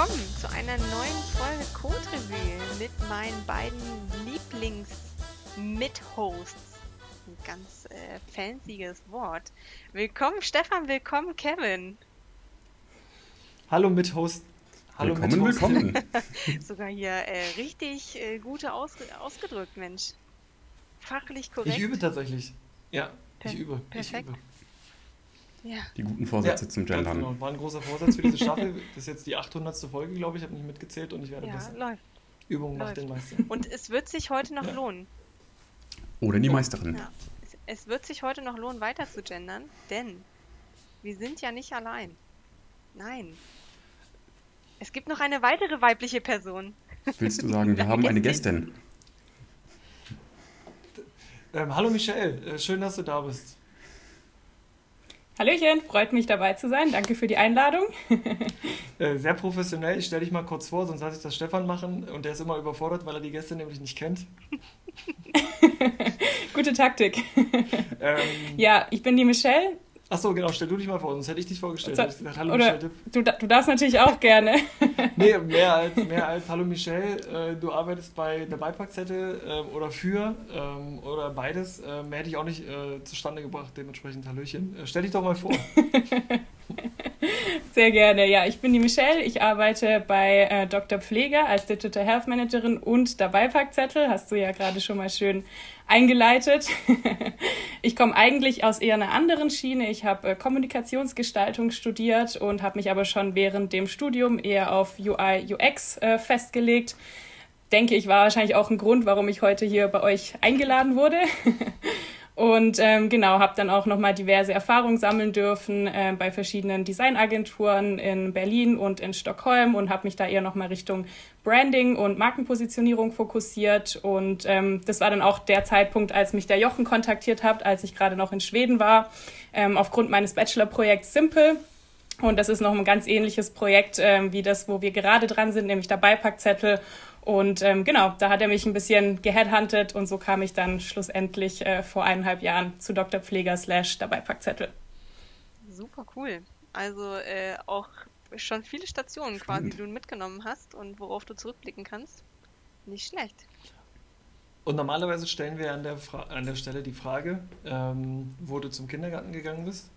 willkommen zu einer neuen Folge Code Revue mit meinen beiden Lieblings-Mit-Hosts. Ein ganz äh, fancyes Wort. Willkommen Stefan, willkommen Kevin. Hallo Mit-Host. Hallo willkommen, willkommen. Sogar hier äh, richtig äh, gute Aus ausgedrückt, Mensch. Fachlich korrekt. Ich übe tatsächlich. Ja, per ich übe. Perfekt. Ich übe. Ja. Die guten Vorsätze ja, zum Gendern. Genau. War ein großer Vorsatz für diese Staffel. Das ist jetzt die 800. Folge, glaube ich. Ich habe nicht mitgezählt und ich werde ja, besser. Läuft. Übung läuft. macht den Meister. Und es wird sich heute noch ja. lohnen. Oder die Meisterin. Ja. Es, es wird sich heute noch lohnen, weiter zu gendern, denn wir sind ja nicht allein. Nein. Es gibt noch eine weitere weibliche Person. Willst du sagen, wir haben eine Gästin? Ähm, hallo Michelle, äh, schön, dass du da bist. Hallöchen, freut mich dabei zu sein. Danke für die Einladung. Äh, sehr professionell. Ich stelle dich mal kurz vor, sonst lasse ich das Stefan machen und der ist immer überfordert, weil er die Gäste nämlich nicht kennt. Gute Taktik. Ähm, ja, ich bin die Michelle, Achso, genau, stell du dich mal vor, sonst hätte ich dich vorgestellt. So, gesagt, hallo oder Michelle. Du, du darfst natürlich auch gerne. nee, mehr als, mehr als Hallo Michelle. Äh, du arbeitest bei der Beipackzettel äh, oder für ähm, oder beides. Äh, mehr hätte ich auch nicht äh, zustande gebracht, dementsprechend Hallöchen. Äh, stell dich doch mal vor. Sehr gerne. Ja, ich bin die Michelle. Ich arbeite bei äh, Dr. Pfleger als Digital Health Managerin und der Beipackzettel. Hast du ja gerade schon mal schön eingeleitet. ich komme eigentlich aus eher einer anderen Schiene. Ich habe äh, Kommunikationsgestaltung studiert und habe mich aber schon während dem Studium eher auf UI, UX äh, festgelegt. Denke ich, war wahrscheinlich auch ein Grund, warum ich heute hier bei euch eingeladen wurde. Und ähm, genau, habe dann auch nochmal diverse Erfahrungen sammeln dürfen äh, bei verschiedenen Designagenturen in Berlin und in Stockholm und habe mich da eher nochmal Richtung Branding und Markenpositionierung fokussiert. Und ähm, das war dann auch der Zeitpunkt, als mich der Jochen kontaktiert hat, als ich gerade noch in Schweden war, ähm, aufgrund meines Bachelorprojekts Simple. Und das ist noch ein ganz ähnliches Projekt ähm, wie das, wo wir gerade dran sind, nämlich der Beipackzettel. Und ähm, genau, da hat er mich ein bisschen geheadhuntet und so kam ich dann schlussendlich äh, vor eineinhalb Jahren zu Dr. Pfleger slash dabei Packzettel. Super cool. Also äh, auch schon viele Stationen quasi, die du mitgenommen hast und worauf du zurückblicken kannst. Nicht schlecht. Und normalerweise stellen wir an der, Fra an der Stelle die Frage, ähm, wo du zum Kindergarten gegangen bist.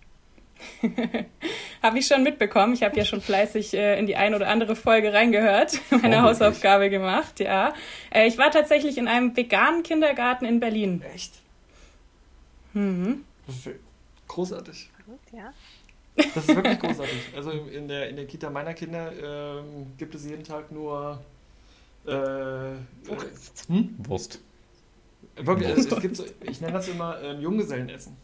habe ich schon mitbekommen. Ich habe ja schon fleißig äh, in die eine oder andere Folge reingehört, meine oh, Hausaufgabe gemacht, ja. Äh, ich war tatsächlich in einem veganen Kindergarten in Berlin. Echt? Mhm. Großartig. Verrückt, ja. Das ist wirklich großartig. Also in der, in der Kita meiner Kinder ähm, gibt es jeden Tag nur äh, Wurst. Äh, hm? Wurst. Wirklich, Wurst. Es, es, gibt so, ich nenne das immer ähm, Junggesellenessen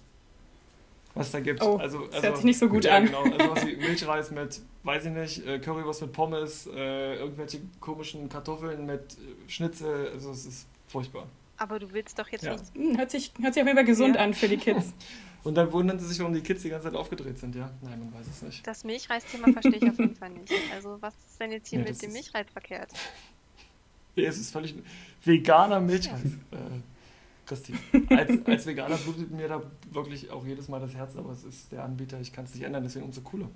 was da gibt. Oh, also, das also, hört sich nicht so gut ja, an. Genau, also was wie Milchreis mit, weiß ich nicht, äh, Currywurst mit Pommes, äh, irgendwelche komischen Kartoffeln mit äh, Schnitzel, also es ist furchtbar. Aber du willst doch jetzt ja. nicht... Hm, hört sich, hört sich auf jeden Fall gesund ja. an für die Kids. Und dann wundern sie sich, warum die Kids die ganze Zeit aufgedreht sind, ja? Nein, man weiß es nicht. Das Milchreis-Thema verstehe ich auf jeden Fall nicht. Also was ist denn jetzt hier mit dem Milchreis verkehrt? Ja, es ist völlig veganer Milchreis. Äh, Christi. Als, als Veganer blutet mir da wirklich auch jedes Mal das Herz, aber es ist der Anbieter, ich kann es nicht ändern, deswegen umso cooler.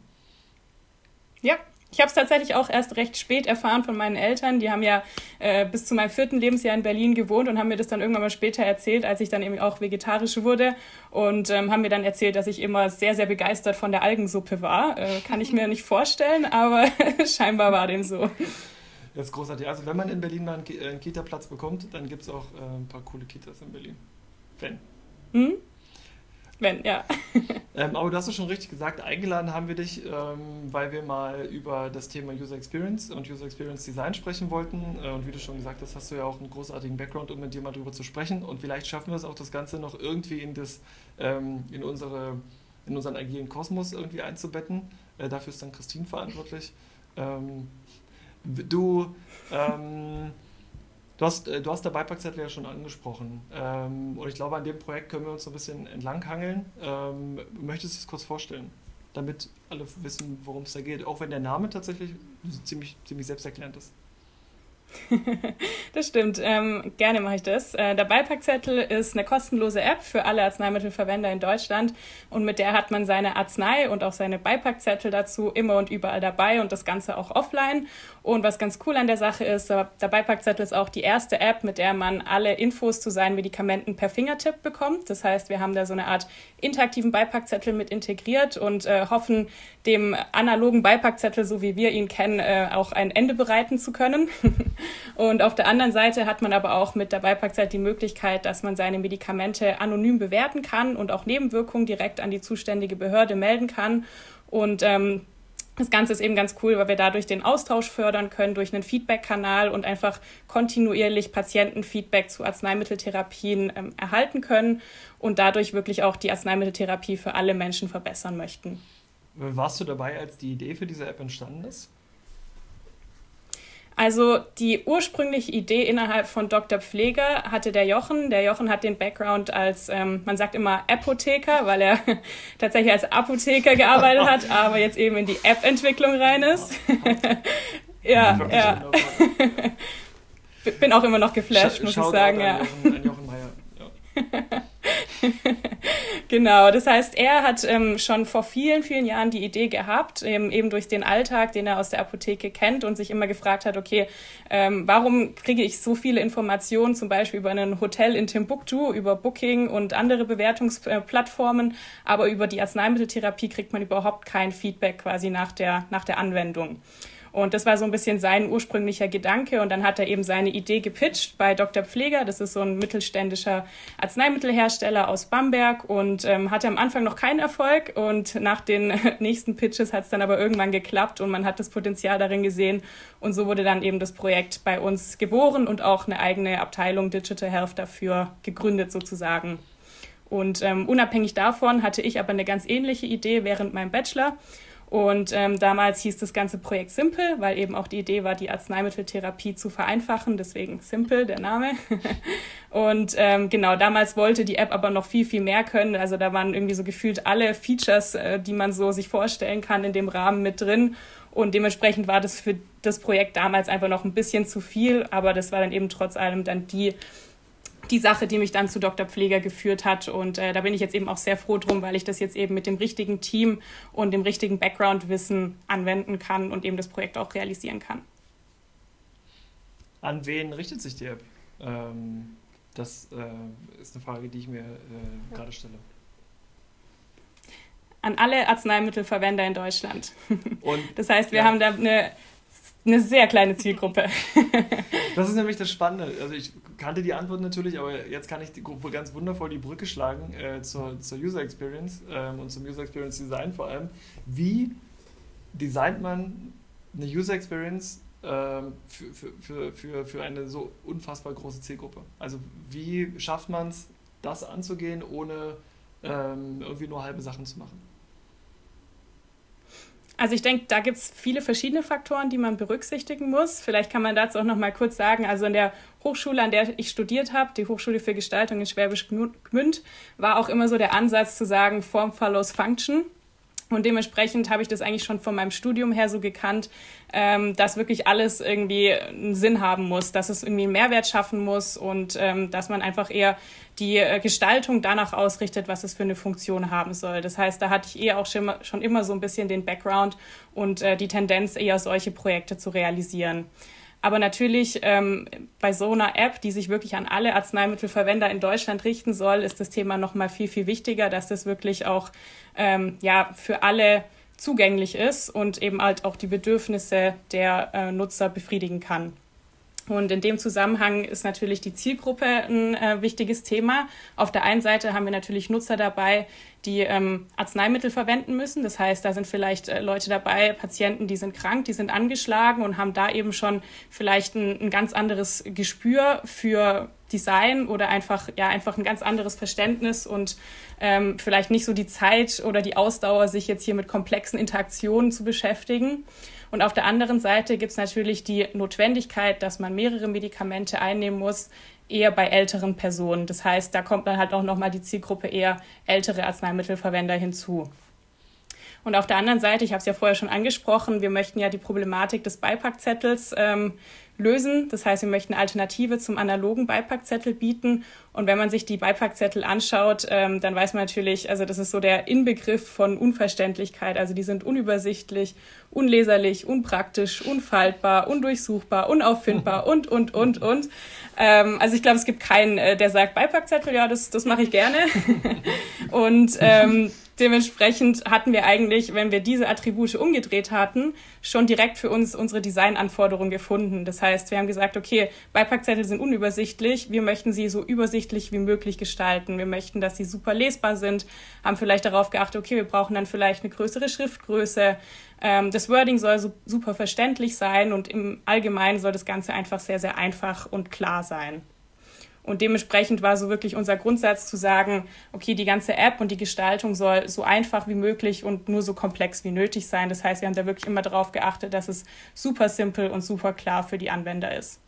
Ja, ich habe es tatsächlich auch erst recht spät erfahren von meinen Eltern. Die haben ja äh, bis zu meinem vierten Lebensjahr in Berlin gewohnt und haben mir das dann irgendwann mal später erzählt, als ich dann eben auch vegetarisch wurde. Und ähm, haben mir dann erzählt, dass ich immer sehr, sehr begeistert von der Algensuppe war. Äh, kann ich mir nicht vorstellen, aber scheinbar war dem so. Das ist großartig. Also wenn man in Berlin mal einen, äh, Kita-Platz bekommt, dann gibt es auch äh, ein paar coole Kitas in Berlin. Wenn. Hm? Wenn, ja. ähm, aber du hast es schon richtig gesagt, eingeladen haben wir dich, ähm, weil wir mal über das Thema User Experience und User Experience Design sprechen wollten. Äh, und wie du schon gesagt hast, hast du ja auch einen großartigen Background, um mit dir mal drüber zu sprechen. Und vielleicht schaffen wir es auch, das Ganze noch irgendwie in, das, ähm, in, unsere, in unseren agilen Kosmos irgendwie einzubetten. Äh, dafür ist dann Christine verantwortlich. Du, ähm, du, hast, äh, du hast der Beipackzettel ja schon angesprochen. Ähm, und ich glaube, an dem Projekt können wir uns so ein bisschen entlanghangeln. Ähm, möchtest du es kurz vorstellen, damit alle wissen, worum es da geht? Auch wenn der Name tatsächlich ziemlich, ziemlich selbsterklärend ist. das stimmt. Ähm, gerne mache ich das. Äh, der Beipackzettel ist eine kostenlose App für alle Arzneimittelverwender in Deutschland und mit der hat man seine Arznei und auch seine Beipackzettel dazu immer und überall dabei und das Ganze auch offline. Und was ganz cool an der Sache ist, der Beipackzettel ist auch die erste App, mit der man alle Infos zu seinen Medikamenten per Fingertipp bekommt. Das heißt, wir haben da so eine Art interaktiven Beipackzettel mit integriert und äh, hoffen, dem analogen Beipackzettel, so wie wir ihn kennen, äh, auch ein Ende bereiten zu können. und auf der anderen Seite hat man aber auch mit der Beipackzettel die Möglichkeit, dass man seine Medikamente anonym bewerten kann und auch Nebenwirkungen direkt an die zuständige Behörde melden kann. Und ähm, das Ganze ist eben ganz cool, weil wir dadurch den Austausch fördern können durch einen Feedback-Kanal und einfach kontinuierlich Patientenfeedback zu Arzneimitteltherapien ähm, erhalten können und dadurch wirklich auch die Arzneimitteltherapie für alle Menschen verbessern möchten. Warst du dabei, als die Idee für diese App entstanden ist? Also die ursprüngliche Idee innerhalb von Dr. Pfleger hatte der Jochen. Der Jochen hat den Background als, ähm, man sagt immer Apotheker, weil er tatsächlich als Apotheker gearbeitet hat, aber jetzt eben in die App-Entwicklung rein ist. ja, ja. Bin auch immer noch geflasht, muss ich sagen. Ja. Jochen, Jochen Meyer. Ja. genau, das heißt, er hat ähm, schon vor vielen, vielen Jahren die Idee gehabt, eben, eben durch den Alltag, den er aus der Apotheke kennt und sich immer gefragt hat, okay, ähm, warum kriege ich so viele Informationen, zum Beispiel über ein Hotel in Timbuktu, über Booking und andere Bewertungsplattformen, aber über die Arzneimitteltherapie kriegt man überhaupt kein Feedback quasi nach der, nach der Anwendung. Und das war so ein bisschen sein ursprünglicher Gedanke. Und dann hat er eben seine Idee gepitcht bei Dr. Pfleger. Das ist so ein mittelständischer Arzneimittelhersteller aus Bamberg und ähm, hatte am Anfang noch keinen Erfolg. Und nach den nächsten Pitches hat es dann aber irgendwann geklappt und man hat das Potenzial darin gesehen. Und so wurde dann eben das Projekt bei uns geboren und auch eine eigene Abteilung Digital Health dafür gegründet sozusagen. Und ähm, unabhängig davon hatte ich aber eine ganz ähnliche Idee während meinem Bachelor. Und ähm, damals hieß das ganze Projekt Simple, weil eben auch die Idee war, die Arzneimitteltherapie zu vereinfachen. Deswegen Simple, der Name. und ähm, genau, damals wollte die App aber noch viel, viel mehr können. Also da waren irgendwie so gefühlt alle Features, äh, die man so sich vorstellen kann, in dem Rahmen mit drin. Und dementsprechend war das für das Projekt damals einfach noch ein bisschen zu viel. Aber das war dann eben trotz allem dann die die Sache, die mich dann zu Dr. Pfleger geführt hat. Und äh, da bin ich jetzt eben auch sehr froh drum, weil ich das jetzt eben mit dem richtigen Team und dem richtigen Background-Wissen anwenden kann und eben das Projekt auch realisieren kann. An wen richtet sich die App? Ähm, das äh, ist eine Frage, die ich mir äh, gerade stelle. An alle Arzneimittelverwender in Deutschland. Und, das heißt, wir ja. haben da eine eine sehr kleine Zielgruppe. das ist nämlich das Spannende. Also ich kannte die Antwort natürlich, aber jetzt kann ich die Gruppe ganz wundervoll die Brücke schlagen äh, zur, zur User Experience ähm, und zum User Experience Design vor allem. Wie designt man eine User Experience ähm, für, für, für, für eine so unfassbar große Zielgruppe? Also wie schafft man es, das anzugehen, ohne ähm, irgendwie nur halbe Sachen zu machen? Also ich denke, da gibt es viele verschiedene Faktoren, die man berücksichtigen muss. Vielleicht kann man dazu auch noch mal kurz sagen, also in der Hochschule, an der ich studiert habe, die Hochschule für Gestaltung in Schwäbisch Gmünd, war auch immer so der Ansatz zu sagen, Form follows Function. Und dementsprechend habe ich das eigentlich schon von meinem Studium her so gekannt, ähm, dass wirklich alles irgendwie einen Sinn haben muss, dass es irgendwie einen Mehrwert schaffen muss und ähm, dass man einfach eher die äh, Gestaltung danach ausrichtet, was es für eine Funktion haben soll. Das heißt, da hatte ich eher auch schon, schon immer so ein bisschen den Background und äh, die Tendenz, eher solche Projekte zu realisieren. Aber natürlich ähm, bei so einer App, die sich wirklich an alle Arzneimittelverwender in Deutschland richten soll, ist das Thema noch mal viel viel wichtiger, dass das wirklich auch ähm, ja für alle zugänglich ist und eben halt auch die Bedürfnisse der äh, Nutzer befriedigen kann. Und in dem Zusammenhang ist natürlich die Zielgruppe ein äh, wichtiges Thema. Auf der einen Seite haben wir natürlich Nutzer dabei, die ähm, Arzneimittel verwenden müssen. Das heißt, da sind vielleicht äh, Leute dabei, Patienten, die sind krank, die sind angeschlagen und haben da eben schon vielleicht ein, ein ganz anderes Gespür für Design oder einfach, ja, einfach ein ganz anderes Verständnis und ähm, vielleicht nicht so die Zeit oder die Ausdauer, sich jetzt hier mit komplexen Interaktionen zu beschäftigen. Und auf der anderen Seite gibt es natürlich die Notwendigkeit, dass man mehrere Medikamente einnehmen muss, eher bei älteren Personen. Das heißt, da kommt dann halt auch nochmal die Zielgruppe eher ältere Arzneimittelverwender hinzu. Und auf der anderen Seite, ich habe es ja vorher schon angesprochen, wir möchten ja die Problematik des Beipackzettels ähm, lösen. Das heißt, wir möchten Alternative zum analogen Beipackzettel bieten. Und wenn man sich die Beipackzettel anschaut, ähm, dann weiß man natürlich, also das ist so der Inbegriff von Unverständlichkeit. Also die sind unübersichtlich, unleserlich, unpraktisch, unfaltbar, undurchsuchbar, unauffindbar und, und, und, und. Ähm, also ich glaube, es gibt keinen, äh, der sagt, Beipackzettel, ja, das, das mache ich gerne. und ähm, Dementsprechend hatten wir eigentlich, wenn wir diese Attribute umgedreht hatten, schon direkt für uns unsere Designanforderungen gefunden. Das heißt, wir haben gesagt, okay, Beipackzettel sind unübersichtlich, wir möchten sie so übersichtlich wie möglich gestalten. Wir möchten, dass sie super lesbar sind, haben vielleicht darauf geachtet, okay, wir brauchen dann vielleicht eine größere Schriftgröße. Ähm, das Wording soll so super verständlich sein und im Allgemeinen soll das Ganze einfach sehr, sehr einfach und klar sein. Und dementsprechend war so wirklich unser Grundsatz zu sagen, okay, die ganze App und die Gestaltung soll so einfach wie möglich und nur so komplex wie nötig sein. Das heißt, wir haben da wirklich immer darauf geachtet, dass es super simpel und super klar für die Anwender ist.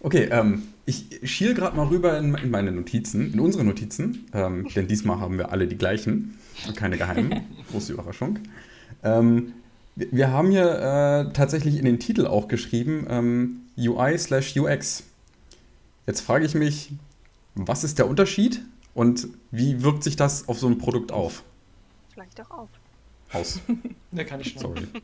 Okay, ähm, ich schiel gerade mal rüber in, in, meine Notizen, in unsere Notizen, ähm, denn diesmal haben wir alle die gleichen keine geheimen. Große Überraschung. Ähm, wir haben hier äh, tatsächlich in den Titel auch geschrieben ähm, UI slash UX. Jetzt frage ich mich, was ist der Unterschied und wie wirkt sich das auf so ein Produkt auf? Vielleicht auch auf. Aus. Ne, kann ich schon. Sorry.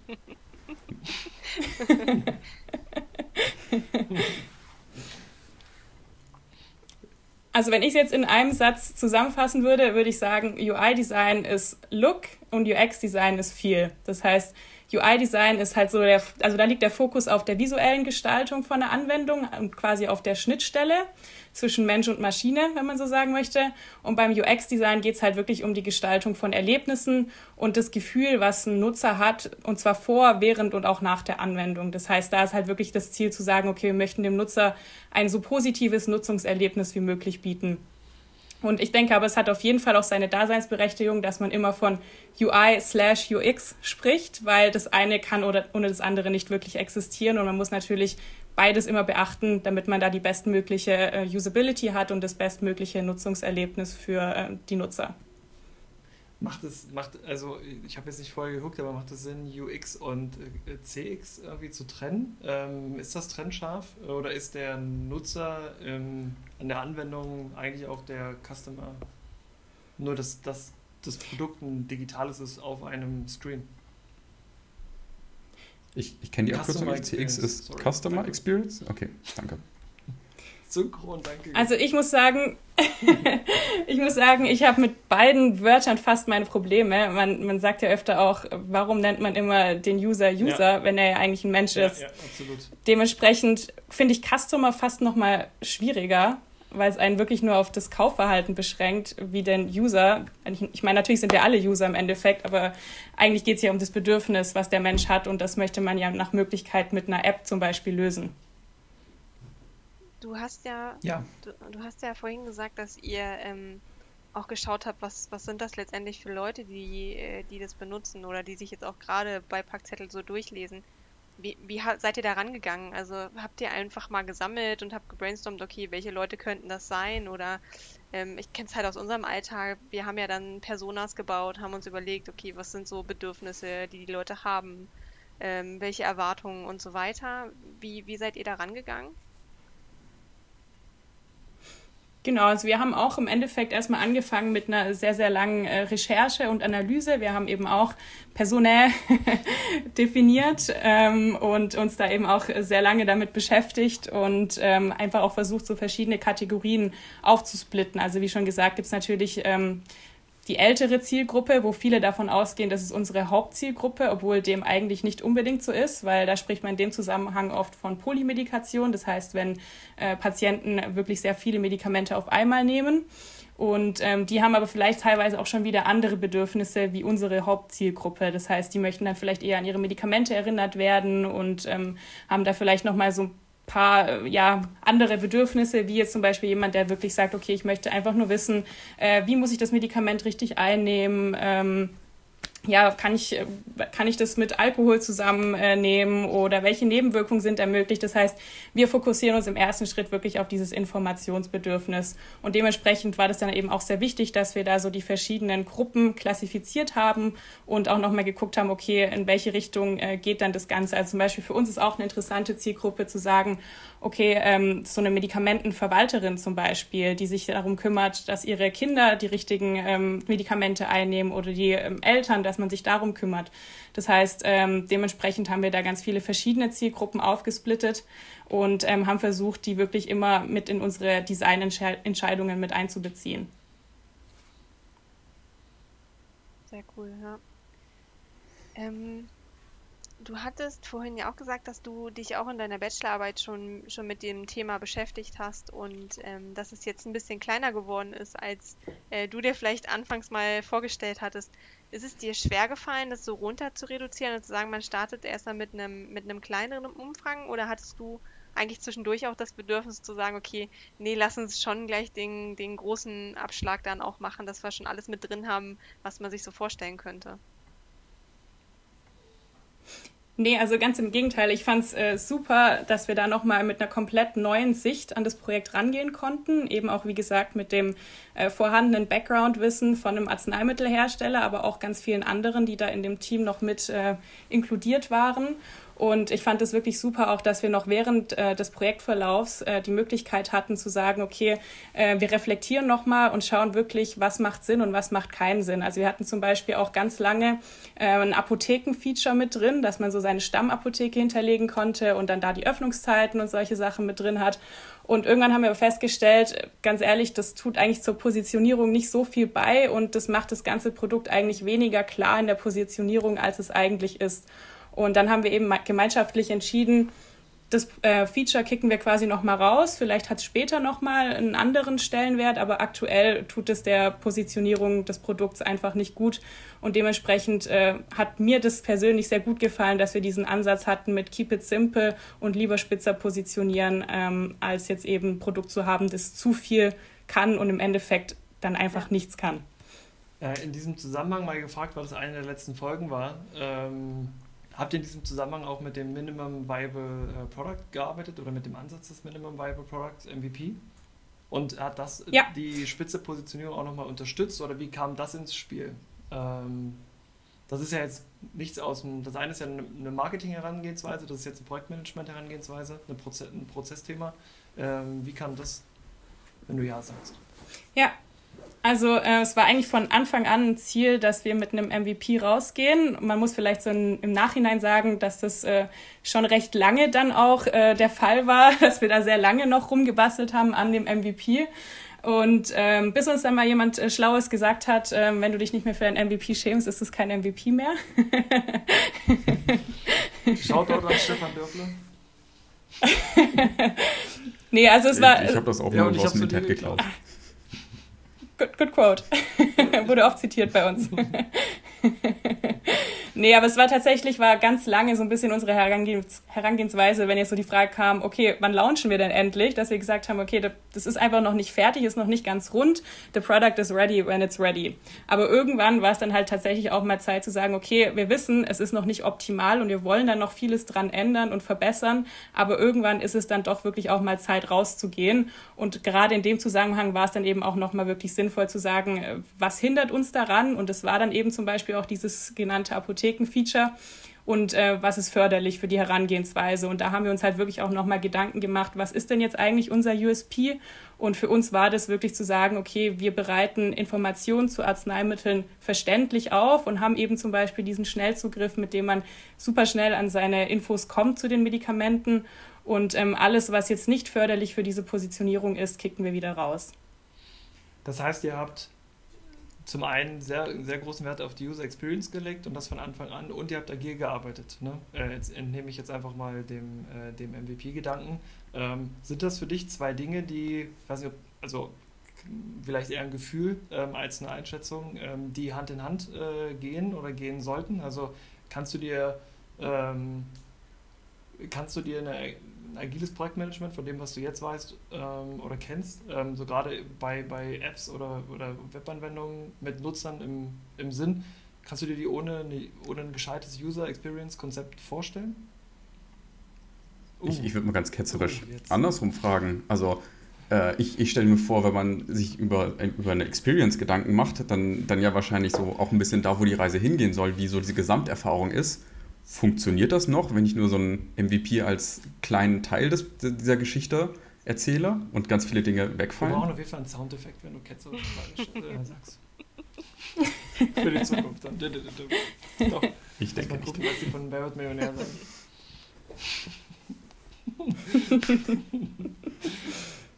Also wenn ich es jetzt in einem Satz zusammenfassen würde, würde ich sagen, UI-Design ist Look und UX-Design ist Feel. Das heißt, UI-Design ist halt so der, also da liegt der Fokus auf der visuellen Gestaltung von der Anwendung und quasi auf der Schnittstelle zwischen Mensch und Maschine, wenn man so sagen möchte. Und beim UX-Design geht es halt wirklich um die Gestaltung von Erlebnissen und das Gefühl, was ein Nutzer hat, und zwar vor, während und auch nach der Anwendung. Das heißt, da ist halt wirklich das Ziel zu sagen, okay, wir möchten dem Nutzer ein so positives Nutzungserlebnis wie möglich bieten. Und ich denke aber, es hat auf jeden Fall auch seine Daseinsberechtigung, dass man immer von UI slash UX spricht, weil das eine kann oder ohne das andere nicht wirklich existieren. Und man muss natürlich beides immer beachten, damit man da die bestmögliche äh, Usability hat und das bestmögliche Nutzungserlebnis für äh, die Nutzer. Macht es, macht, also ich habe jetzt nicht vorher geguckt, aber macht es Sinn, UX und äh, CX irgendwie zu trennen? Ähm, ist das trennscharf oder ist der Nutzer ähm, an der Anwendung eigentlich auch der Customer? Nur, dass, dass das Produkt ein digitales ist auf einem Screen. Ich, ich kenne die Abkürzung CX ist Sorry, Customer danke. Experience? Okay, danke. Synchron, danke. Also ich muss sagen, ich muss sagen, ich habe mit beiden Wörtern fast meine Probleme. Man, man sagt ja öfter auch, warum nennt man immer den User User, ja. wenn er ja eigentlich ein Mensch ja, ist. Ja, absolut. Dementsprechend finde ich Customer fast noch mal schwieriger, weil es einen wirklich nur auf das Kaufverhalten beschränkt, wie denn User. Ich meine, natürlich sind wir alle User im Endeffekt, aber eigentlich geht es ja um das Bedürfnis, was der Mensch hat und das möchte man ja nach Möglichkeit mit einer App zum Beispiel lösen. Du hast ja, ja. Du, du, hast ja vorhin gesagt, dass ihr ähm, auch geschaut habt, was, was sind das letztendlich für Leute, die, äh, die das benutzen oder die sich jetzt auch gerade bei Packzettel so durchlesen. Wie, wie seid ihr da rangegangen? Also habt ihr einfach mal gesammelt und habt gebrainstormt, okay, welche Leute könnten das sein? Oder ähm, ich kenne es halt aus unserem Alltag, wir haben ja dann Personas gebaut, haben uns überlegt, okay, was sind so Bedürfnisse, die die Leute haben, ähm, welche Erwartungen und so weiter. Wie, wie seid ihr da rangegangen? Genau, also wir haben auch im Endeffekt erstmal angefangen mit einer sehr, sehr langen äh, Recherche und Analyse. Wir haben eben auch personell definiert ähm, und uns da eben auch sehr lange damit beschäftigt und ähm, einfach auch versucht, so verschiedene Kategorien aufzusplitten. Also wie schon gesagt, gibt es natürlich ähm, die ältere Zielgruppe, wo viele davon ausgehen, das ist unsere Hauptzielgruppe, obwohl dem eigentlich nicht unbedingt so ist, weil da spricht man in dem Zusammenhang oft von Polymedikation. Das heißt, wenn äh, Patienten wirklich sehr viele Medikamente auf einmal nehmen. Und ähm, die haben aber vielleicht teilweise auch schon wieder andere Bedürfnisse wie unsere Hauptzielgruppe. Das heißt, die möchten dann vielleicht eher an ihre Medikamente erinnert werden und ähm, haben da vielleicht nochmal so paar äh, ja, andere Bedürfnisse, wie jetzt zum Beispiel jemand, der wirklich sagt, okay, ich möchte einfach nur wissen, äh, wie muss ich das Medikament richtig einnehmen, ähm, ja, kann ich, kann ich das mit Alkohol zusammennehmen oder welche Nebenwirkungen sind ermöglicht? Das heißt, wir fokussieren uns im ersten Schritt wirklich auf dieses Informationsbedürfnis. Und dementsprechend war das dann eben auch sehr wichtig, dass wir da so die verschiedenen Gruppen klassifiziert haben und auch nochmal geguckt haben, okay, in welche Richtung äh, geht dann das Ganze? Also zum Beispiel für uns ist auch eine interessante Zielgruppe zu sagen, okay, ähm, so eine Medikamentenverwalterin zum Beispiel, die sich darum kümmert, dass ihre Kinder die richtigen ähm, Medikamente einnehmen oder die ähm, Eltern, dass man sich darum kümmert. Das heißt, ähm, dementsprechend haben wir da ganz viele verschiedene Zielgruppen aufgesplittet und ähm, haben versucht, die wirklich immer mit in unsere Designentscheidungen mit einzubeziehen. Sehr cool, ja. Du hattest vorhin ja auch gesagt, dass du dich auch in deiner Bachelorarbeit schon, schon mit dem Thema beschäftigt hast und ähm, dass es jetzt ein bisschen kleiner geworden ist, als äh, du dir vielleicht anfangs mal vorgestellt hattest. Ist es dir schwer gefallen, das so runter zu reduzieren und zu sagen, man startet erstmal mit einem, mit einem kleineren Umfang oder hattest du eigentlich zwischendurch auch das Bedürfnis zu sagen, okay, nee, lass uns schon gleich den, den großen Abschlag dann auch machen, dass wir schon alles mit drin haben, was man sich so vorstellen könnte? Nee, also ganz im Gegenteil. Ich fand es äh, super, dass wir da nochmal mit einer komplett neuen Sicht an das Projekt rangehen konnten. Eben auch, wie gesagt, mit dem äh, vorhandenen Background-Wissen von einem Arzneimittelhersteller, aber auch ganz vielen anderen, die da in dem Team noch mit äh, inkludiert waren. Und ich fand es wirklich super auch, dass wir noch während äh, des Projektverlaufs äh, die Möglichkeit hatten zu sagen, okay, äh, wir reflektieren nochmal und schauen wirklich, was macht Sinn und was macht keinen Sinn. Also wir hatten zum Beispiel auch ganz lange äh, ein Apothekenfeature mit drin, dass man so seine Stammapotheke hinterlegen konnte und dann da die Öffnungszeiten und solche Sachen mit drin hat. Und irgendwann haben wir festgestellt, ganz ehrlich, das tut eigentlich zur Positionierung nicht so viel bei und das macht das ganze Produkt eigentlich weniger klar in der Positionierung, als es eigentlich ist. Und dann haben wir eben gemeinschaftlich entschieden, das äh, Feature kicken wir quasi nochmal raus. Vielleicht hat es später nochmal einen anderen Stellenwert, aber aktuell tut es der Positionierung des Produkts einfach nicht gut. Und dementsprechend äh, hat mir das persönlich sehr gut gefallen, dass wir diesen Ansatz hatten mit Keep It Simple und lieber spitzer positionieren, ähm, als jetzt eben ein Produkt zu haben, das zu viel kann und im Endeffekt dann einfach nichts kann. Äh, in diesem Zusammenhang mal gefragt, weil das eine der letzten Folgen war. Ähm Habt ihr in diesem Zusammenhang auch mit dem Minimum Viable äh, Product gearbeitet oder mit dem Ansatz des Minimum Viable Product MVP? Und hat das ja. die spitze Positionierung auch nochmal unterstützt oder wie kam das ins Spiel? Ähm, das ist ja jetzt nichts aus dem. Das eine ist ja eine Marketing-Herangehensweise, das ist jetzt eine Projektmanagement-Herangehensweise, eine Proze ein Prozessthema. Ähm, wie kam das, wenn du Ja sagst? Ja, also äh, es war eigentlich von Anfang an ein Ziel, dass wir mit einem MVP rausgehen. Man muss vielleicht so in, im Nachhinein sagen, dass das äh, schon recht lange dann auch äh, der Fall war, dass wir da sehr lange noch rumgebastelt haben an dem MVP. Und ähm, bis uns dann mal jemand äh, Schlaues gesagt hat, äh, wenn du dich nicht mehr für ein MVP schämst, ist es kein MVP mehr. Schaut dort an Stefan Dörfler. nee, also es war. Ich, habe das auch ja, nur aus dem Internet geklaut. Good, good quote. Wurde oft zitiert bei uns. nee, aber es war tatsächlich, war ganz lange so ein bisschen unsere Herangehens Herangehensweise, wenn jetzt so die Frage kam, okay, wann launchen wir denn endlich? Dass wir gesagt haben, okay, das ist einfach noch nicht fertig, ist noch nicht ganz rund. The product is ready when it's ready. Aber irgendwann war es dann halt tatsächlich auch mal Zeit zu sagen, okay, wir wissen, es ist noch nicht optimal und wir wollen dann noch vieles dran ändern und verbessern. Aber irgendwann ist es dann doch wirklich auch mal Zeit rauszugehen. Und gerade in dem Zusammenhang war es dann eben auch nochmal wirklich sinnvoll zu sagen, äh, was hindert uns daran? Und es war dann eben zum Beispiel auch dieses genannte Apotheken-Feature und äh, was ist förderlich für die Herangehensweise. Und da haben wir uns halt wirklich auch nochmal Gedanken gemacht, was ist denn jetzt eigentlich unser USP? Und für uns war das wirklich zu sagen, okay, wir bereiten Informationen zu Arzneimitteln verständlich auf und haben eben zum Beispiel diesen Schnellzugriff, mit dem man super schnell an seine Infos kommt zu den Medikamenten. Und ähm, alles, was jetzt nicht förderlich für diese Positionierung ist, kicken wir wieder raus. Das heißt, ihr habt zum einen sehr, sehr großen Wert auf die User Experience gelegt und das von Anfang an und ihr habt agil gearbeitet. Ne? Äh, jetzt entnehme ich jetzt einfach mal dem, äh, dem MVP-Gedanken. Ähm, sind das für dich zwei Dinge, die, weiß nicht, also vielleicht eher ein Gefühl ähm, als eine Einschätzung, ähm, die Hand in Hand äh, gehen oder gehen sollten? Also kannst du dir ähm, kannst du dir eine ein agiles Projektmanagement von dem, was du jetzt weißt ähm, oder kennst, ähm, so gerade bei, bei Apps oder, oder Webanwendungen mit Nutzern im, im Sinn, Kannst du dir die ohne, eine, ohne ein gescheites User Experience Konzept vorstellen? Uh. Ich, ich würde mal ganz ketzerisch uh, andersrum fragen. Also äh, ich, ich stelle mir vor, wenn man sich über, über eine Experience Gedanken macht, dann, dann ja wahrscheinlich so auch ein bisschen da, wo die Reise hingehen soll, wie so diese Gesamterfahrung ist. Funktioniert das noch, wenn ich nur so ein MVP als kleinen Teil des, dieser Geschichte erzähle und ganz viele Dinge wegfallen? Wir brauchen auf jeden Fall einen Soundeffekt, wenn du ketzerisch äh, sagst. Für die Zukunft dann. Doch. Ich denke mal gucken, was sie von Wer Millionär sagen.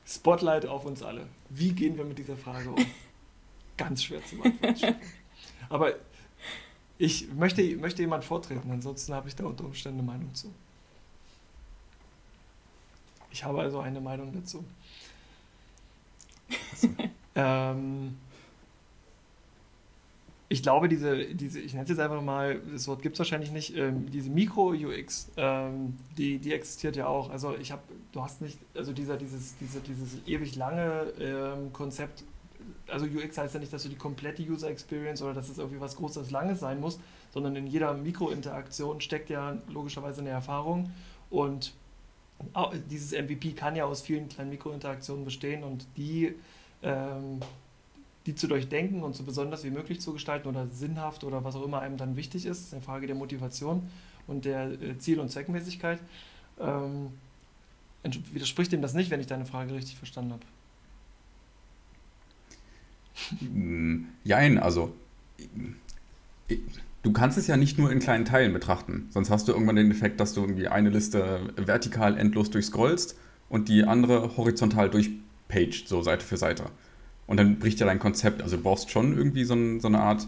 Spotlight auf uns alle. Wie gehen wir mit dieser Frage um? Ganz schwer zu beantworten. Aber ich möchte, möchte jemand vortreten, ansonsten habe ich da unter Umständen eine Meinung zu. Ich habe also eine Meinung dazu. ähm, ich glaube, diese, diese ich nenne es jetzt einfach mal, das Wort gibt es wahrscheinlich nicht, ähm, diese Mikro-UX, ähm, die, die existiert ja auch. Also ich habe, du hast nicht, also dieser, dieses, diese, dieses ewig lange ähm, Konzept, also UX heißt ja nicht, dass du die komplette User Experience oder dass es irgendwie was Großes, Langes sein muss, sondern in jeder Mikrointeraktion steckt ja logischerweise eine Erfahrung und dieses MVP kann ja aus vielen kleinen Mikrointeraktionen bestehen und die ähm, die zu durchdenken und so besonders wie möglich zu gestalten oder sinnhaft oder was auch immer einem dann wichtig ist, ist eine Frage der Motivation und der äh, Ziel- und Zweckmäßigkeit. Ähm, widerspricht dem das nicht, wenn ich deine Frage richtig verstanden habe? Jein, also du kannst es ja nicht nur in kleinen Teilen betrachten, sonst hast du irgendwann den Effekt, dass du irgendwie eine Liste vertikal endlos durchscrollst und die andere horizontal durchpaged, so Seite für Seite. Und dann bricht ja dein Konzept. Also du brauchst schon irgendwie so, ein, so eine Art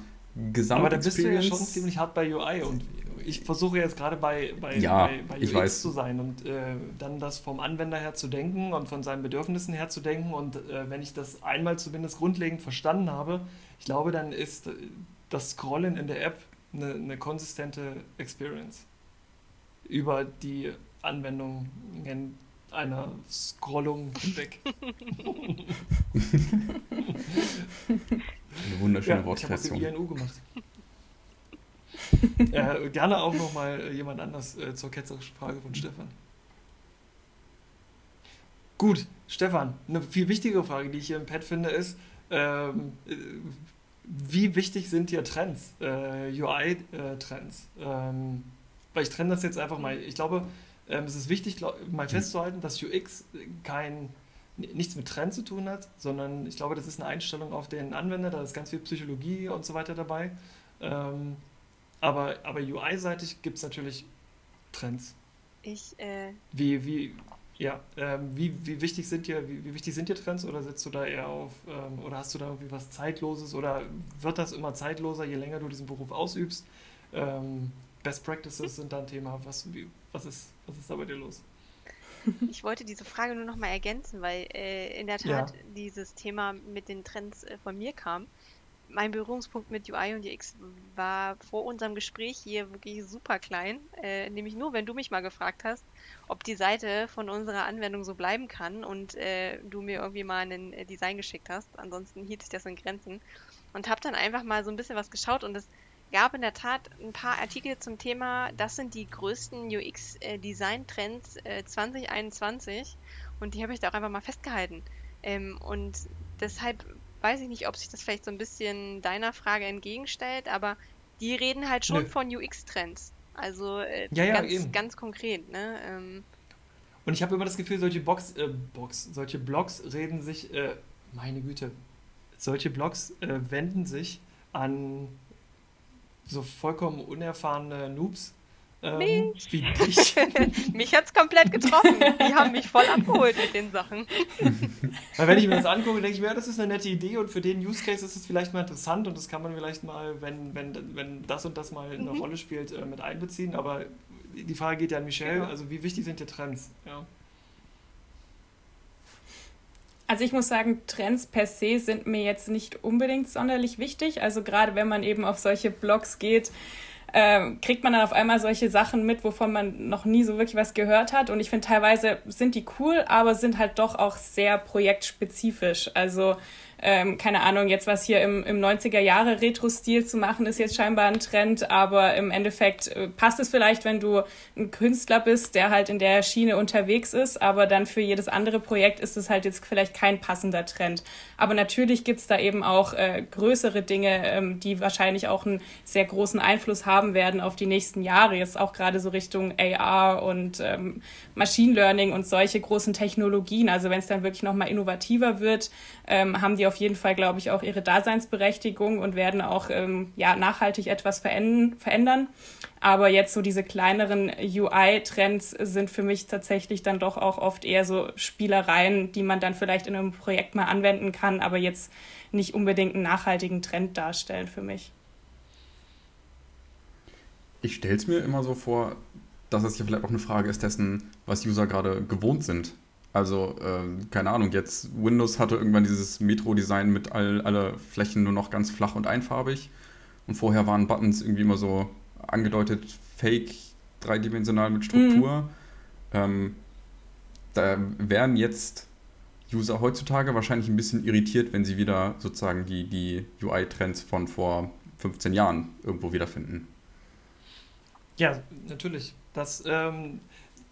Gesamt. Aber da bist du ja schon ziemlich hart bei UI und ich versuche jetzt gerade bei, bei, ja, bei, bei UX weiß. zu sein und äh, dann das vom Anwender her zu denken und von seinen Bedürfnissen her zu denken. Und äh, wenn ich das einmal zumindest grundlegend verstanden habe, ich glaube, dann ist das Scrollen in der App eine, eine konsistente Experience über die Anwendungen einer Scrollung hinweg. Eine wunderschöne ja, Wortkreation. Ich habe INU gemacht. Äh, gerne auch nochmal jemand anders äh, zur ketzerischen Frage von Stefan. Gut, Stefan, eine viel wichtigere Frage, die ich hier im Pad finde, ist, ähm, äh, wie wichtig sind dir Trends, äh, UI-Trends? Ähm, weil ich trenne das jetzt einfach mal. Ich glaube, ähm, es ist wichtig, glaub, mal festzuhalten, dass UX kein, nichts mit Trend zu tun hat, sondern ich glaube, das ist eine Einstellung auf den Anwender, da ist ganz viel Psychologie und so weiter dabei. Ähm, aber aber UI-seitig gibt es natürlich Trends. Ich, äh Wie, wie, ja, ähm, wie, wie wichtig sind dir, wie, wie, wichtig sind dir Trends oder setzt du da eher auf, ähm, oder hast du da irgendwie was Zeitloses oder wird das immer zeitloser, je länger du diesen Beruf ausübst? Ähm, Best Practices sind da ein Thema. Was, wie, was, ist, was ist da bei dir los? Ich wollte diese Frage nur noch mal ergänzen, weil äh, in der Tat ja. dieses Thema mit den Trends äh, von mir kam. Mein Berührungspunkt mit UI und UX war vor unserem Gespräch hier wirklich super klein. Äh, nämlich nur, wenn du mich mal gefragt hast, ob die Seite von unserer Anwendung so bleiben kann und äh, du mir irgendwie mal ein äh, Design geschickt hast. Ansonsten hielt sich das in Grenzen. Und habe dann einfach mal so ein bisschen was geschaut und das gab in der Tat ein paar Artikel zum Thema, das sind die größten UX-Design-Trends äh, äh, 2021 und die habe ich da auch einfach mal festgehalten. Ähm, und deshalb weiß ich nicht, ob sich das vielleicht so ein bisschen deiner Frage entgegenstellt, aber die reden halt schon Nö. von UX-Trends. Also äh, ja, ja, ganz, eben. ganz konkret. Ne? Ähm, und ich habe immer das Gefühl, solche Box, äh, Box, solche Blogs reden sich, äh, meine Güte, solche Blogs äh, wenden sich an so vollkommen unerfahrene Noobs. Ähm, mich. Wie dich. mich hat's komplett getroffen. Die haben mich voll abgeholt mit den Sachen. Weil wenn ich mir das angucke, denke ich mir, ja, das ist eine nette Idee und für den Use Case ist es vielleicht mal interessant und das kann man vielleicht mal, wenn, wenn, wenn das und das mal eine mhm. Rolle spielt, äh, mit einbeziehen. Aber die Frage geht ja an Michelle, genau. also wie wichtig sind die Trends? Ja. Also ich muss sagen, Trends per se sind mir jetzt nicht unbedingt sonderlich wichtig. Also gerade wenn man eben auf solche Blogs geht, äh, kriegt man dann auf einmal solche Sachen mit, wovon man noch nie so wirklich was gehört hat. Und ich finde, teilweise sind die cool, aber sind halt doch auch sehr projektspezifisch. Also ähm, keine Ahnung, jetzt was hier im, im 90er Jahre Retro-Stil zu machen, ist jetzt scheinbar ein Trend, aber im Endeffekt äh, passt es vielleicht, wenn du ein Künstler bist, der halt in der Schiene unterwegs ist, aber dann für jedes andere Projekt ist es halt jetzt vielleicht kein passender Trend. Aber natürlich gibt's da eben auch äh, größere Dinge, ähm, die wahrscheinlich auch einen sehr großen Einfluss haben werden auf die nächsten Jahre, jetzt auch gerade so Richtung AR und ähm, Machine Learning und solche großen Technologien. Also wenn es dann wirklich nochmal innovativer wird, ähm, haben die auf jeden Fall, glaube ich, auch ihre Daseinsberechtigung und werden auch ähm, ja, nachhaltig etwas verändern. Aber jetzt so diese kleineren UI-Trends sind für mich tatsächlich dann doch auch oft eher so Spielereien, die man dann vielleicht in einem Projekt mal anwenden kann, aber jetzt nicht unbedingt einen nachhaltigen Trend darstellen für mich. Ich stelle es mir immer so vor, dass es ja vielleicht auch eine Frage ist dessen, was User gerade gewohnt sind. Also, äh, keine Ahnung, jetzt Windows hatte irgendwann dieses Metro-Design mit all, alle Flächen nur noch ganz flach und einfarbig. Und vorher waren Buttons irgendwie immer so angedeutet fake, dreidimensional mit Struktur. Mhm. Ähm, da wären jetzt User heutzutage wahrscheinlich ein bisschen irritiert, wenn sie wieder sozusagen die, die UI-Trends von vor 15 Jahren irgendwo wiederfinden. Ja, natürlich. Das, ähm,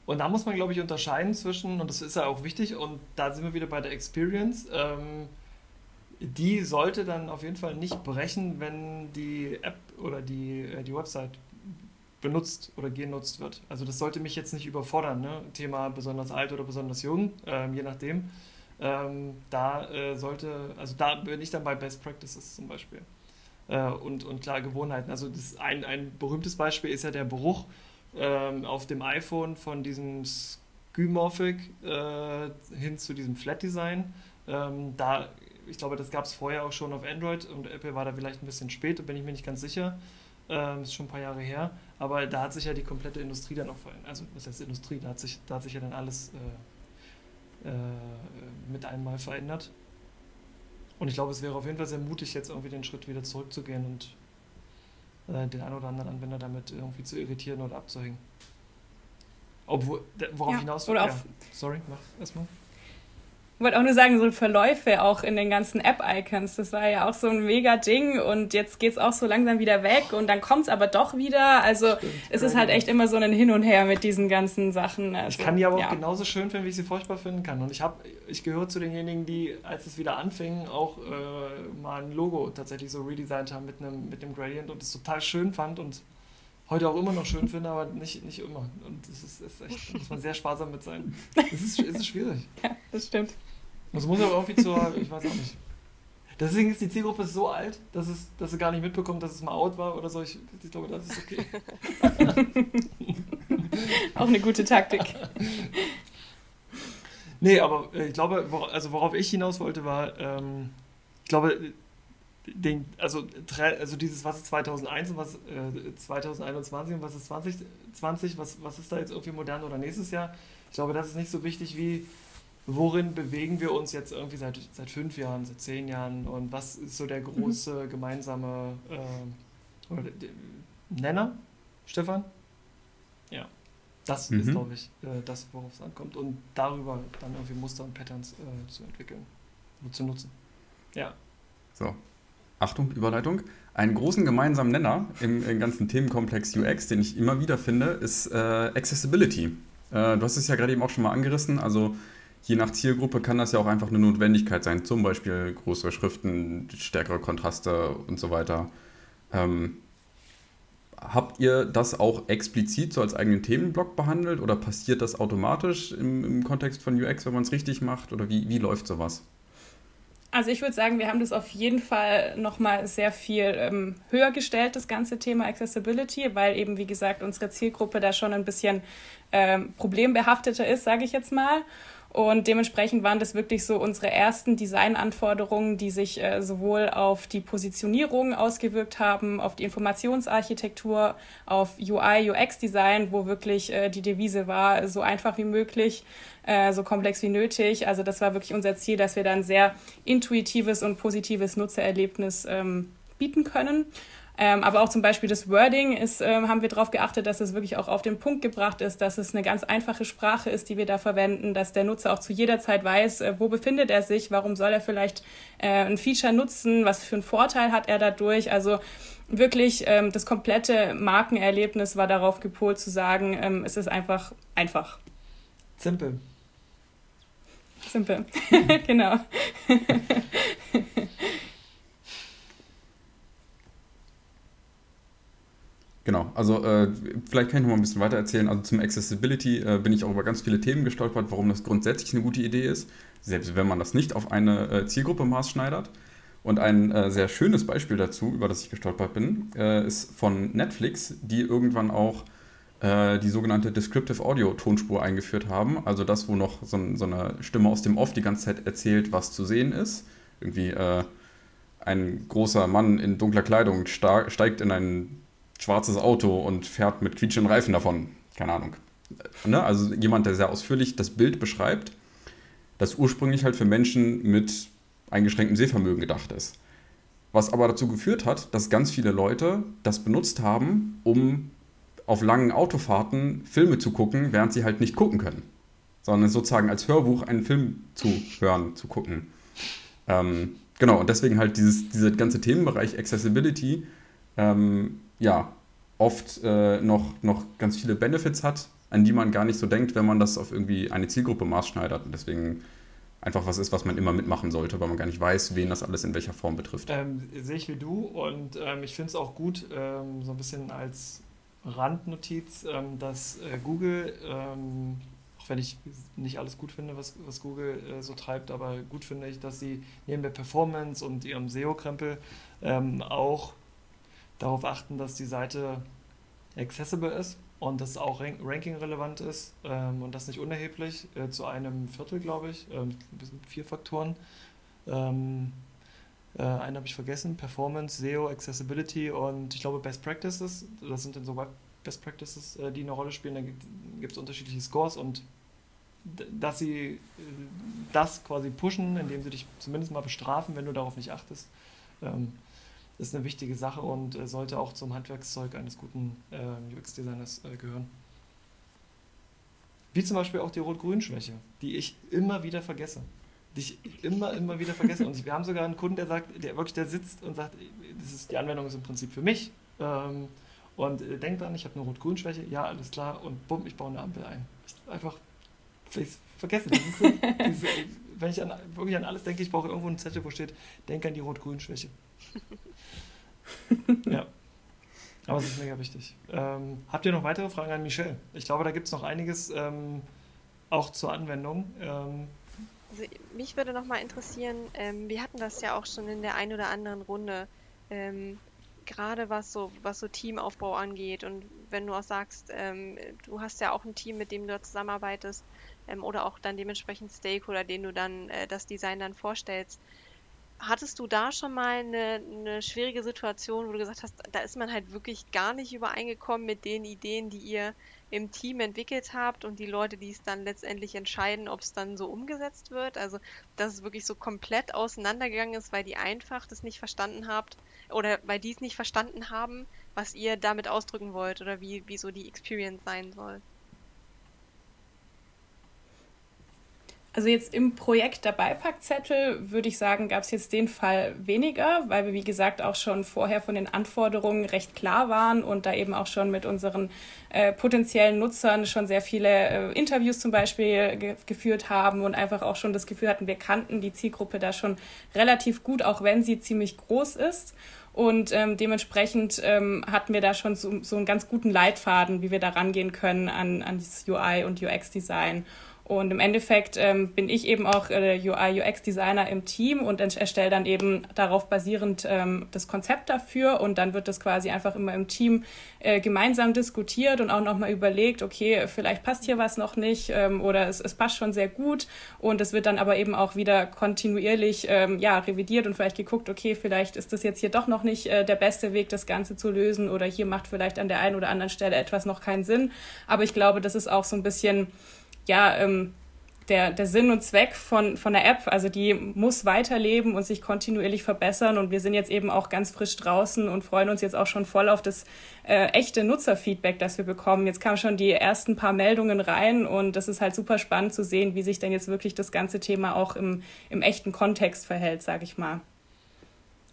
und da muss man, glaube ich, unterscheiden zwischen, und das ist ja auch wichtig, und da sind wir wieder bei der Experience. Ähm, die sollte dann auf jeden Fall nicht brechen, wenn die App oder die, äh, die Website benutzt oder genutzt wird. Also das sollte mich jetzt nicht überfordern, ne? Thema besonders alt oder besonders jung, ähm, je nachdem. Ähm, da äh, sollte, also da bin ich dann bei Best Practices zum Beispiel. Äh, und, und klar Gewohnheiten. Also das ein, ein berühmtes Beispiel ist ja der Bruch ähm, auf dem iPhone von diesem Skymorphic äh, hin zu diesem Flat Design. Ähm, da, ich glaube, das gab es vorher auch schon auf Android und Apple war da vielleicht ein bisschen spät, bin ich mir nicht ganz sicher. Ähm, ist schon ein paar Jahre her. Aber da hat sich ja die komplette Industrie dann auch verändert. Also, was heißt Industrie? Da hat sich, da hat sich ja dann alles äh, äh, mit einmal verändert. Und ich glaube, es wäre auf jeden Fall sehr mutig, jetzt irgendwie den Schritt wieder zurückzugehen und äh, den einen oder anderen Anwender damit irgendwie zu irritieren oder abzuhängen. Obwohl, worauf ja, hinaus oder ja. Sorry, mach erstmal. Ich wollte auch nur sagen, so Verläufe auch in den ganzen App-Icons, das war ja auch so ein mega Ding und jetzt geht es auch so langsam wieder weg und dann kommt es aber doch wieder. Also Stimmt, es ist halt echt immer so ein Hin und Her mit diesen ganzen Sachen. Also, ich kann die aber ja. auch genauso schön finden, wie ich sie furchtbar finden kann. Und ich habe, ich gehöre zu denjenigen, die, als es wieder anfing, auch äh, mal ein Logo tatsächlich so redesigned haben mit einem, mit einem Gradient und es total schön fand und heute auch immer noch schön finde, aber nicht, nicht immer. Und das ist, ist echt, da muss man sehr sparsam mit sein. Es ist, es ist schwierig. Ja, das stimmt. Das muss aber irgendwie zur, ich weiß auch nicht. Deswegen ist die Zielgruppe so alt, dass, es, dass sie gar nicht mitbekommt, dass es mal out war oder so. Ich, ich glaube, das ist okay. auch eine gute Taktik. nee, aber äh, ich glaube, also worauf ich hinaus wollte, war, ähm, ich glaube, den, also, also dieses, was ist 2001 und was äh, 2021 und was ist 2020, was, was ist da jetzt irgendwie modern oder nächstes Jahr? Ich glaube, das ist nicht so wichtig wie, worin bewegen wir uns jetzt irgendwie seit, seit fünf Jahren, seit zehn Jahren und was ist so der mhm. große gemeinsame äh, oder, Nenner, Stefan? Ja, das mhm. ist, glaube ich, äh, das, worauf es ankommt und darüber dann irgendwie Muster und Patterns äh, zu entwickeln und zu nutzen. Ja. So, Achtung, Überleitung. Einen großen gemeinsamen Nenner im, im ganzen Themenkomplex UX, den ich immer wieder finde, ist äh, Accessibility. Äh, du hast es ja gerade eben auch schon mal angerissen. Also je nach Zielgruppe kann das ja auch einfach eine Notwendigkeit sein, zum Beispiel größere Schriften, stärkere Kontraste und so weiter. Ähm, habt ihr das auch explizit so als eigenen Themenblock behandelt oder passiert das automatisch im, im Kontext von UX, wenn man es richtig macht? Oder wie, wie läuft sowas? Also ich würde sagen, wir haben das auf jeden Fall nochmal sehr viel ähm, höher gestellt, das ganze Thema Accessibility, weil eben, wie gesagt, unsere Zielgruppe da schon ein bisschen ähm, problembehafteter ist, sage ich jetzt mal. Und dementsprechend waren das wirklich so unsere ersten Designanforderungen, die sich äh, sowohl auf die Positionierung ausgewirkt haben, auf die Informationsarchitektur, auf UI, UX-Design, wo wirklich äh, die Devise war, so einfach wie möglich, äh, so komplex wie nötig. Also das war wirklich unser Ziel, dass wir dann sehr intuitives und positives Nutzererlebnis ähm, bieten können. Ähm, aber auch zum Beispiel das Wording ist, äh, haben wir darauf geachtet, dass es wirklich auch auf den Punkt gebracht ist, dass es eine ganz einfache Sprache ist, die wir da verwenden, dass der Nutzer auch zu jeder Zeit weiß, äh, wo befindet er sich, warum soll er vielleicht äh, ein Feature nutzen, was für einen Vorteil hat er dadurch. Also wirklich ähm, das komplette Markenerlebnis war darauf gepolt zu sagen, ähm, es ist einfach einfach. Simpel. Simpel, genau. Genau, also äh, vielleicht kann ich noch mal ein bisschen weiter erzählen. Also zum Accessibility äh, bin ich auch über ganz viele Themen gestolpert, warum das grundsätzlich eine gute Idee ist, selbst wenn man das nicht auf eine äh, Zielgruppe maßschneidert. Und ein äh, sehr schönes Beispiel dazu, über das ich gestolpert bin, äh, ist von Netflix, die irgendwann auch äh, die sogenannte Descriptive Audio Tonspur eingeführt haben. Also das, wo noch so, so, eine Stimme aus dem Off die ganze Zeit erzählt, was zu sehen ist. Irgendwie ein großer Mann in dunkler Kleidung steigt in ein schwarzes Auto und fährt mit quietschenden Reifen davon. Keine Ahnung. Ne? Also jemand, der sehr ausführlich das Bild beschreibt, das ursprünglich halt für Menschen mit eingeschränktem Sehvermögen gedacht ist. Was aber dazu geführt hat, dass ganz viele Leute das benutzt haben, um auf langen Autofahrten Filme zu gucken, während sie halt nicht gucken können. Sondern sozusagen als Hörbuch einen Film zu hören, zu gucken. Ähm, genau, und deswegen halt dieses, dieser ganze Themenbereich Accessibility ähm, ja, oft äh, noch, noch ganz viele Benefits hat, an die man gar nicht so denkt, wenn man das auf irgendwie eine Zielgruppe maßschneidert. Und deswegen einfach was ist, was man immer mitmachen sollte, weil man gar nicht weiß, wen das alles in welcher Form betrifft. Ähm, sehe ich wie du und ähm, ich finde es auch gut, ähm, so ein bisschen als Randnotiz, ähm, dass äh, Google, ähm, auch wenn ich nicht alles gut finde, was, was Google äh, so treibt, aber gut finde ich, dass sie neben der Performance und ihrem SEO-Krempel ähm, auch darauf achten, dass die Seite accessible ist und das auch rank ranking-relevant ist ähm, und das nicht unerheblich, äh, zu einem Viertel, glaube ich, ähm, vier Faktoren. Ähm, äh, einen habe ich vergessen, Performance, SEO, Accessibility und ich glaube Best Practices, das sind dann so Best Practices, äh, die eine Rolle spielen, da gibt es unterschiedliche Scores und dass sie äh, das quasi pushen, indem sie dich zumindest mal bestrafen, wenn du darauf nicht achtest. Ähm, ist eine wichtige Sache und äh, sollte auch zum Handwerkszeug eines guten äh, UX-Designers äh, gehören. Wie zum Beispiel auch die Rot-Grün-Schwäche, die ich immer wieder vergesse. Die ich immer, immer wieder vergesse. Und wir haben sogar einen Kunden, der sagt, der wirklich da sitzt und sagt, das ist, die Anwendung ist im Prinzip für mich. Ähm, und äh, denkt dran, ich habe eine Rot-Grün-Schwäche, ja, alles klar, und bumm, ich baue eine Ampel ein. Ich einfach ich vergesse. Das ist so, diese, wenn ich an, wirklich an alles denke, ich brauche irgendwo einen Zettel, wo steht, denke an die Rot-Grün-Schwäche ja. Aber es ist mega wichtig. Ähm, habt ihr noch weitere Fragen an Michelle? Ich glaube, da gibt es noch einiges ähm, auch zur Anwendung. Ähm, also, mich würde noch mal interessieren, ähm, wir hatten das ja auch schon in der einen oder anderen Runde, ähm, gerade was so, was so Teamaufbau angeht und wenn du auch sagst, ähm, du hast ja auch ein Team, mit dem du zusammenarbeitest oder auch dann dementsprechend Stakeholder, denen du dann äh, das Design dann vorstellst hattest du da schon mal eine, eine schwierige Situation, wo du gesagt hast, da ist man halt wirklich gar nicht übereingekommen mit den Ideen, die ihr im Team entwickelt habt und die Leute, die es dann letztendlich entscheiden, ob es dann so umgesetzt wird? Also, dass es wirklich so komplett auseinandergegangen ist, weil die einfach das nicht verstanden habt oder weil die es nicht verstanden haben, was ihr damit ausdrücken wollt oder wie, wie so die Experience sein soll? Also jetzt im Projekt der Beipackzettel würde ich sagen, gab es jetzt den Fall weniger, weil wir, wie gesagt, auch schon vorher von den Anforderungen recht klar waren und da eben auch schon mit unseren äh, potenziellen Nutzern schon sehr viele äh, Interviews zum Beispiel ge geführt haben und einfach auch schon das Gefühl hatten, wir kannten die Zielgruppe da schon relativ gut, auch wenn sie ziemlich groß ist. Und ähm, dementsprechend ähm, hatten wir da schon so, so einen ganz guten Leitfaden, wie wir da rangehen können an, an das UI und UX-Design. Und im Endeffekt ähm, bin ich eben auch äh, UI-UX-Designer im Team und erstelle dann eben darauf basierend ähm, das Konzept dafür. Und dann wird das quasi einfach immer im Team äh, gemeinsam diskutiert und auch nochmal überlegt, okay, vielleicht passt hier was noch nicht ähm, oder es, es passt schon sehr gut. Und es wird dann aber eben auch wieder kontinuierlich ähm, ja, revidiert und vielleicht geguckt, okay, vielleicht ist das jetzt hier doch noch nicht äh, der beste Weg, das Ganze zu lösen oder hier macht vielleicht an der einen oder anderen Stelle etwas noch keinen Sinn. Aber ich glaube, das ist auch so ein bisschen ja, ähm, der, der Sinn und Zweck von, von der App. Also die muss weiterleben und sich kontinuierlich verbessern. Und wir sind jetzt eben auch ganz frisch draußen und freuen uns jetzt auch schon voll auf das äh, echte Nutzerfeedback, das wir bekommen. Jetzt kamen schon die ersten paar Meldungen rein und das ist halt super spannend zu sehen, wie sich denn jetzt wirklich das ganze Thema auch im, im echten Kontext verhält, sage ich mal.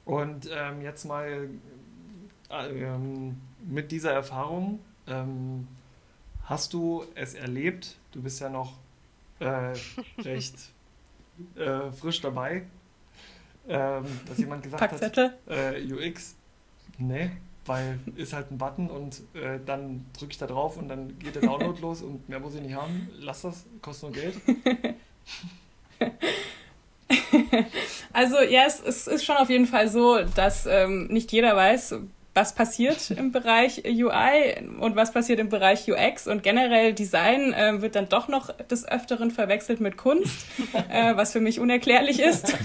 Und ähm, jetzt mal äh, ähm, mit dieser Erfahrung, ähm, hast du es erlebt? Du bist ja noch äh, recht äh, frisch dabei, ähm, dass jemand gesagt Packzettel? hat, äh, UX, nee, weil ist halt ein Button und äh, dann drücke ich da drauf und dann geht der Download los und mehr muss ich nicht haben. Lass das, kostet nur Geld. Also ja, es, es, ist schon auf jeden Fall so, dass ähm, nicht jeder weiß, was passiert im Bereich UI und was passiert im Bereich UX und generell Design äh, wird dann doch noch des Öfteren verwechselt mit Kunst, äh, was für mich unerklärlich ist.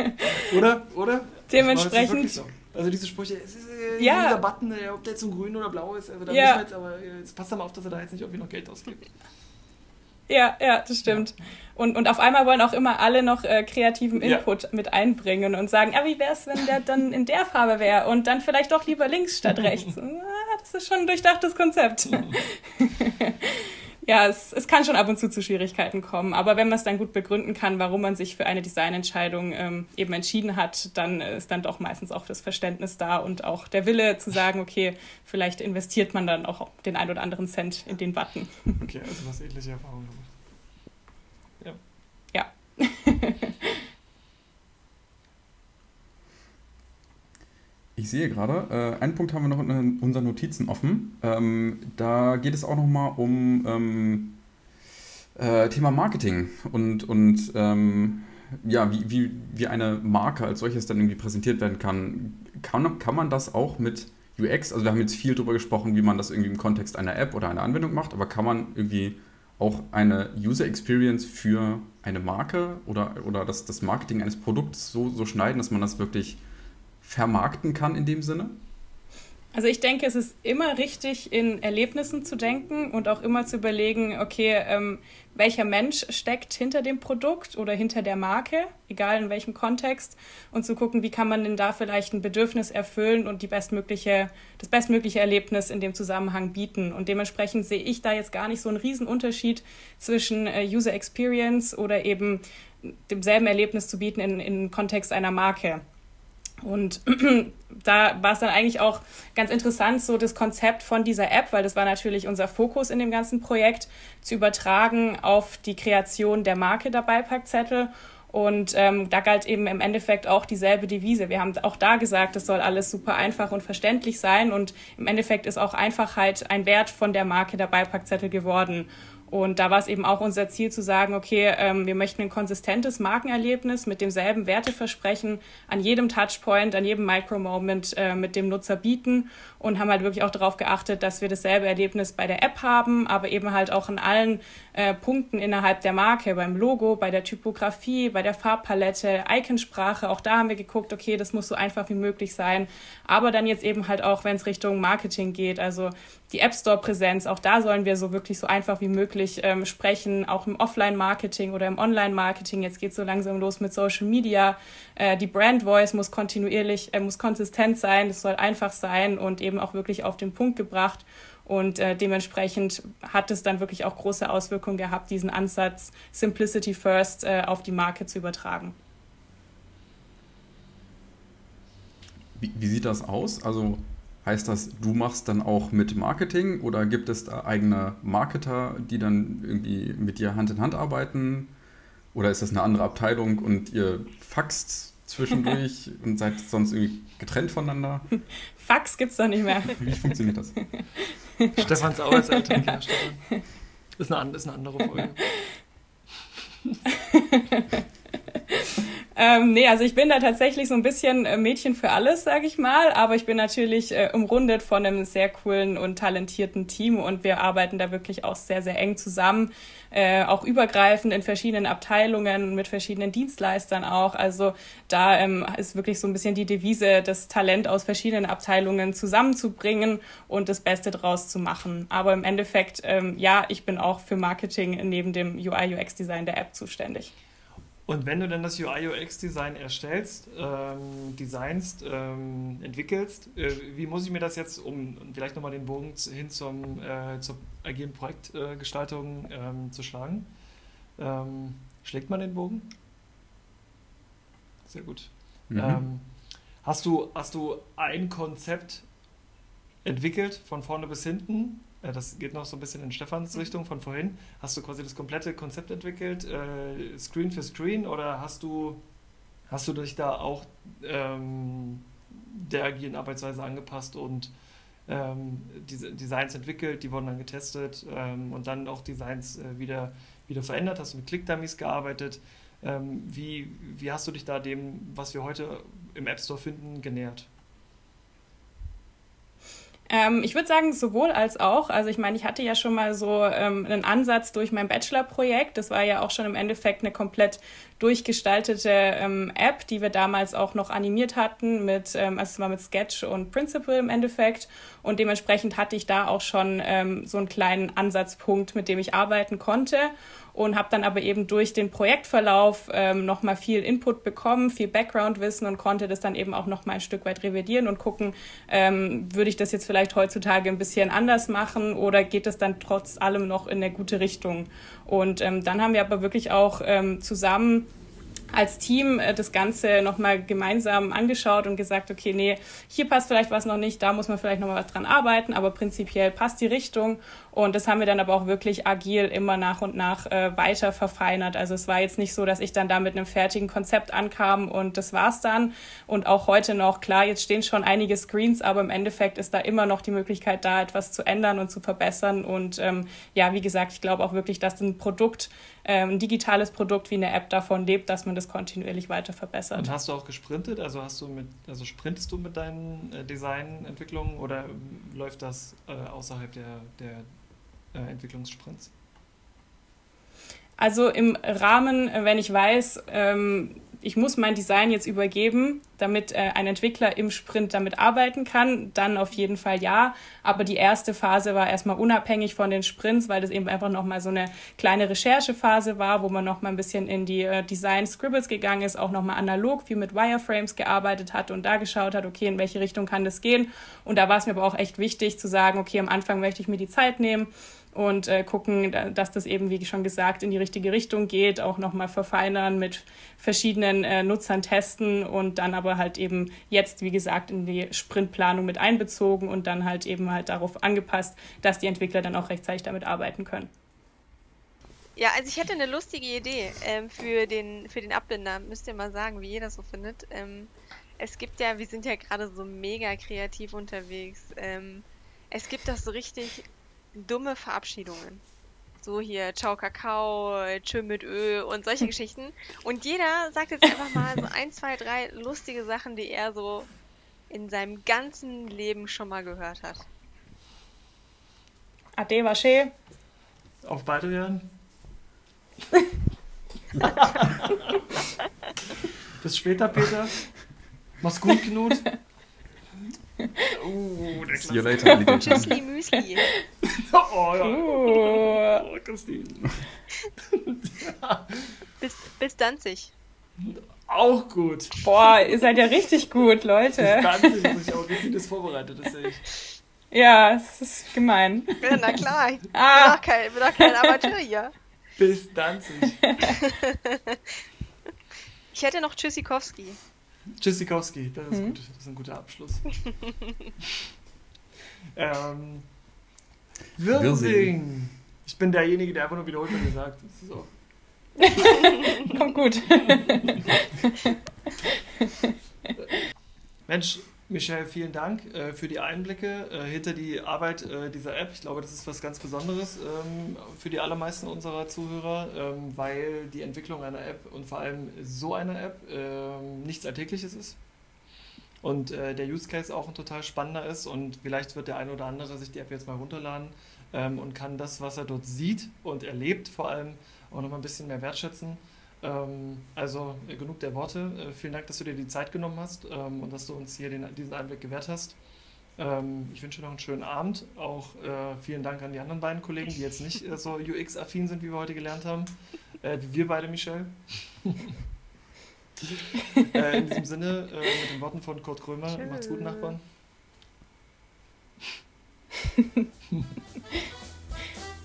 oder? Oder? Dementsprechend. So. Also diese Sprüche, es ist, äh, ja. dieser Button, äh, ob der jetzt so grün oder blau ist, also da ja. jetzt, aber äh, jetzt passt da mal auf, dass er da jetzt nicht irgendwie noch Geld ausgibt. Ja, ja, das stimmt. Ja. Und, und auf einmal wollen auch immer alle noch äh, kreativen Input ja. mit einbringen und sagen, ja, wie wäre es, wenn der dann in der Farbe wäre und dann vielleicht doch lieber links statt rechts. ah, das ist schon ein durchdachtes Konzept. ja, es, es kann schon ab und zu zu Schwierigkeiten kommen, aber wenn man es dann gut begründen kann, warum man sich für eine Designentscheidung ähm, eben entschieden hat, dann ist dann doch meistens auch das Verständnis da und auch der Wille zu sagen, okay, vielleicht investiert man dann auch den ein oder anderen Cent in den Button. Okay, also was ähnliche Erfahrungen gemacht. ich sehe gerade, äh, einen Punkt haben wir noch in unseren Notizen offen. Ähm, da geht es auch nochmal um ähm, äh, Thema Marketing und, und ähm, ja, wie, wie, wie eine Marke als solches dann irgendwie präsentiert werden kann. kann. Kann man das auch mit UX, also wir haben jetzt viel darüber gesprochen, wie man das irgendwie im Kontext einer App oder einer Anwendung macht, aber kann man irgendwie auch eine User Experience für eine Marke oder, oder das, das Marketing eines Produkts so, so schneiden, dass man das wirklich vermarkten kann in dem Sinne? Also ich denke, es ist immer richtig, in Erlebnissen zu denken und auch immer zu überlegen, okay, ähm, welcher Mensch steckt hinter dem Produkt oder hinter der Marke, egal in welchem Kontext, und zu gucken, wie kann man denn da vielleicht ein Bedürfnis erfüllen und die bestmögliche, das bestmögliche Erlebnis in dem Zusammenhang bieten. Und dementsprechend sehe ich da jetzt gar nicht so einen Riesenunterschied zwischen äh, User Experience oder eben demselben Erlebnis zu bieten in, in Kontext einer Marke. Und da war es dann eigentlich auch ganz interessant, so das Konzept von dieser App, weil das war natürlich unser Fokus in dem ganzen Projekt, zu übertragen auf die Kreation der Marke der Beipackzettel. Und ähm, da galt eben im Endeffekt auch dieselbe Devise. Wir haben auch da gesagt, es soll alles super einfach und verständlich sein. Und im Endeffekt ist auch Einfachheit ein Wert von der Marke der Beipackzettel geworden. Und da war es eben auch unser Ziel zu sagen, okay, ähm, wir möchten ein konsistentes Markenerlebnis mit demselben Werteversprechen an jedem Touchpoint, an jedem Micro-Moment äh, mit dem Nutzer bieten und haben halt wirklich auch darauf geachtet, dass wir dasselbe Erlebnis bei der App haben, aber eben halt auch in allen äh, Punkten innerhalb der Marke, beim Logo, bei der Typografie, bei der Farbpalette, Iconsprache. Auch da haben wir geguckt, okay, das muss so einfach wie möglich sein. Aber dann jetzt eben halt auch, wenn es Richtung Marketing geht, also die App Store-Präsenz, auch da sollen wir so wirklich so einfach wie möglich ähm, sprechen, auch im Offline-Marketing oder im Online-Marketing. Jetzt geht es so langsam los mit Social Media. Äh, die Brand Voice muss kontinuierlich, äh, muss konsistent sein, es soll einfach sein und eben auch wirklich auf den Punkt gebracht. Und äh, dementsprechend hat es dann wirklich auch große Auswirkungen gehabt, diesen Ansatz Simplicity First äh, auf die Marke zu übertragen. Wie, wie sieht das aus? Also Heißt das, du machst dann auch mit Marketing oder gibt es da eigene Marketer, die dann irgendwie mit dir Hand in Hand arbeiten? Oder ist das eine andere Abteilung und ihr faxt zwischendurch und seid sonst irgendwie getrennt voneinander? Fax gibt's doch nicht mehr. Wie funktioniert das? Stefans Arbeitsalltag, ja, Stefan. Ist eine, ist eine andere Folge. Ähm, nee, also ich bin da tatsächlich so ein bisschen äh, Mädchen für alles, sage ich mal, aber ich bin natürlich äh, umrundet von einem sehr coolen und talentierten Team und wir arbeiten da wirklich auch sehr, sehr eng zusammen, äh, auch übergreifend in verschiedenen Abteilungen mit verschiedenen Dienstleistern auch. Also da ähm, ist wirklich so ein bisschen die Devise, das Talent aus verschiedenen Abteilungen zusammenzubringen und das Beste draus zu machen. Aber im Endeffekt, ähm, ja, ich bin auch für Marketing neben dem UI-UX-Design der App zuständig. Und wenn du dann das UI-UX-Design erstellst, ähm, designst, ähm, entwickelst, äh, wie muss ich mir das jetzt, um vielleicht nochmal den Bogen hin zum, äh, zur agilen Projektgestaltung äh, ähm, zu schlagen, ähm, schlägt man den Bogen? Sehr gut. Mhm. Ähm, hast, du, hast du ein Konzept entwickelt, von vorne bis hinten, das geht noch so ein bisschen in Stefans Richtung von vorhin. Hast du quasi das komplette Konzept entwickelt, äh, Screen für Screen, oder hast du, hast du dich da auch ähm, der agilen Arbeitsweise angepasst und ähm, diese Designs entwickelt, die wurden dann getestet ähm, und dann auch Designs äh, wieder, wieder verändert? Hast du mit Click-Dummies gearbeitet? Ähm, wie, wie hast du dich da dem, was wir heute im App Store finden, genähert? Ähm, ich würde sagen, sowohl als auch. Also ich meine, ich hatte ja schon mal so ähm, einen Ansatz durch mein Bachelor-Projekt. Das war ja auch schon im Endeffekt eine komplett durchgestaltete ähm, App, die wir damals auch noch animiert hatten mit, ähm, also es war mit Sketch und Principle im Endeffekt. Und dementsprechend hatte ich da auch schon ähm, so einen kleinen Ansatzpunkt, mit dem ich arbeiten konnte und habe dann aber eben durch den Projektverlauf ähm, nochmal viel Input bekommen, viel Background-Wissen und konnte das dann eben auch nochmal ein Stück weit revidieren und gucken, ähm, würde ich das jetzt vielleicht heutzutage ein bisschen anders machen oder geht das dann trotz allem noch in eine gute Richtung? Und ähm, dann haben wir aber wirklich auch ähm, zusammen als Team äh, das Ganze nochmal gemeinsam angeschaut und gesagt, okay, nee, hier passt vielleicht was noch nicht, da muss man vielleicht nochmal was dran arbeiten, aber prinzipiell passt die Richtung. Und das haben wir dann aber auch wirklich agil immer nach und nach äh, weiter verfeinert. Also es war jetzt nicht so, dass ich dann da mit einem fertigen Konzept ankam und das war's dann. Und auch heute noch, klar, jetzt stehen schon einige Screens, aber im Endeffekt ist da immer noch die Möglichkeit, da etwas zu ändern und zu verbessern. Und ähm, ja, wie gesagt, ich glaube auch wirklich, dass ein Produkt, ein digitales Produkt wie eine App davon lebt, dass man das kontinuierlich weiter verbessert. Und hast du auch gesprintet? Also hast du mit, also sprintest du mit deinen äh, Designentwicklungen oder läuft das äh, außerhalb der, der äh, Entwicklungssprints? Also im Rahmen, wenn ich weiß, ähm, ich muss mein Design jetzt übergeben, damit äh, ein Entwickler im Sprint damit arbeiten kann, dann auf jeden Fall ja. Aber die erste Phase war erstmal unabhängig von den Sprints, weil das eben einfach nochmal so eine kleine Recherchephase war, wo man nochmal ein bisschen in die äh, Design Scribbles gegangen ist, auch nochmal analog viel mit Wireframes gearbeitet hat und da geschaut hat, okay, in welche Richtung kann das gehen. Und da war es mir aber auch echt wichtig zu sagen, okay, am Anfang möchte ich mir die Zeit nehmen und äh, gucken, dass das eben, wie schon gesagt, in die richtige Richtung geht, auch nochmal verfeinern, mit verschiedenen äh, Nutzern testen und dann aber halt eben jetzt, wie gesagt, in die Sprintplanung mit einbezogen und dann halt eben halt darauf angepasst, dass die Entwickler dann auch rechtzeitig damit arbeiten können. Ja, also ich hätte eine lustige Idee ähm, für, den, für den Abbinder. Müsst ihr mal sagen, wie das so findet. Ähm, es gibt ja, wir sind ja gerade so mega kreativ unterwegs. Ähm, es gibt das so richtig dumme Verabschiedungen. So hier, ciao Kakao, tschö mit Ö und solche Geschichten. Und jeder sagt jetzt einfach mal so ein, zwei, drei lustige Sachen, die er so in seinem ganzen Leben schon mal gehört hat. Ade, wasche. Auf Baldrian. Bis später, Peter. Mach's gut, Knut. Uh, der See you later, Alligator. Tschüssli Müsli. oh, ja. Uh. Oh, Christine. bis, bis Danzig. Auch gut. Boah, ihr seid ja richtig gut, Leute. Bis Danzig muss ich auch. Wie das vorbereitet, das sehe ich. Ja, es ist gemein. Ja, na klar. Ich ah. bin, doch kein, bin doch kein Amateur hier. Bis Danzig. ich hätte noch Tschüssikowski. Tschüssikowski, das ist, gut, das ist ein guter Abschluss. ähm, Wirsing. Ich bin derjenige, der einfach nur wiederholt, was gesagt so. Kommt gut. Mensch, Michelle, vielen Dank äh, für die Einblicke äh, hinter die Arbeit äh, dieser App. Ich glaube, das ist was ganz Besonderes ähm, für die allermeisten unserer Zuhörer, ähm, weil die Entwicklung einer App und vor allem so einer App ähm, nichts Alltägliches ist. Und äh, der Use Case auch ein total spannender ist und vielleicht wird der eine oder andere sich die App jetzt mal runterladen ähm, und kann das, was er dort sieht und erlebt, vor allem auch noch mal ein bisschen mehr wertschätzen. Ähm, also äh, genug der Worte. Äh, vielen Dank, dass du dir die Zeit genommen hast ähm, und dass du uns hier den, diesen Einblick gewährt hast. Ähm, ich wünsche dir noch einen schönen Abend. Auch äh, vielen Dank an die anderen beiden Kollegen, die jetzt nicht so UX-affin sind, wie wir heute gelernt haben. Wie wir beide, Michelle. In diesem Sinne, mit den Worten von Kurt Krömer, Tschö. macht's gut, Nachbarn.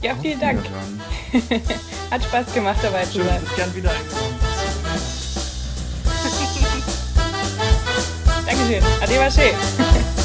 Ja, vielen Dank. Hat Spaß gemacht, dabei zu sein. Ich gern wieder eingeladen. Dankeschön. Ade,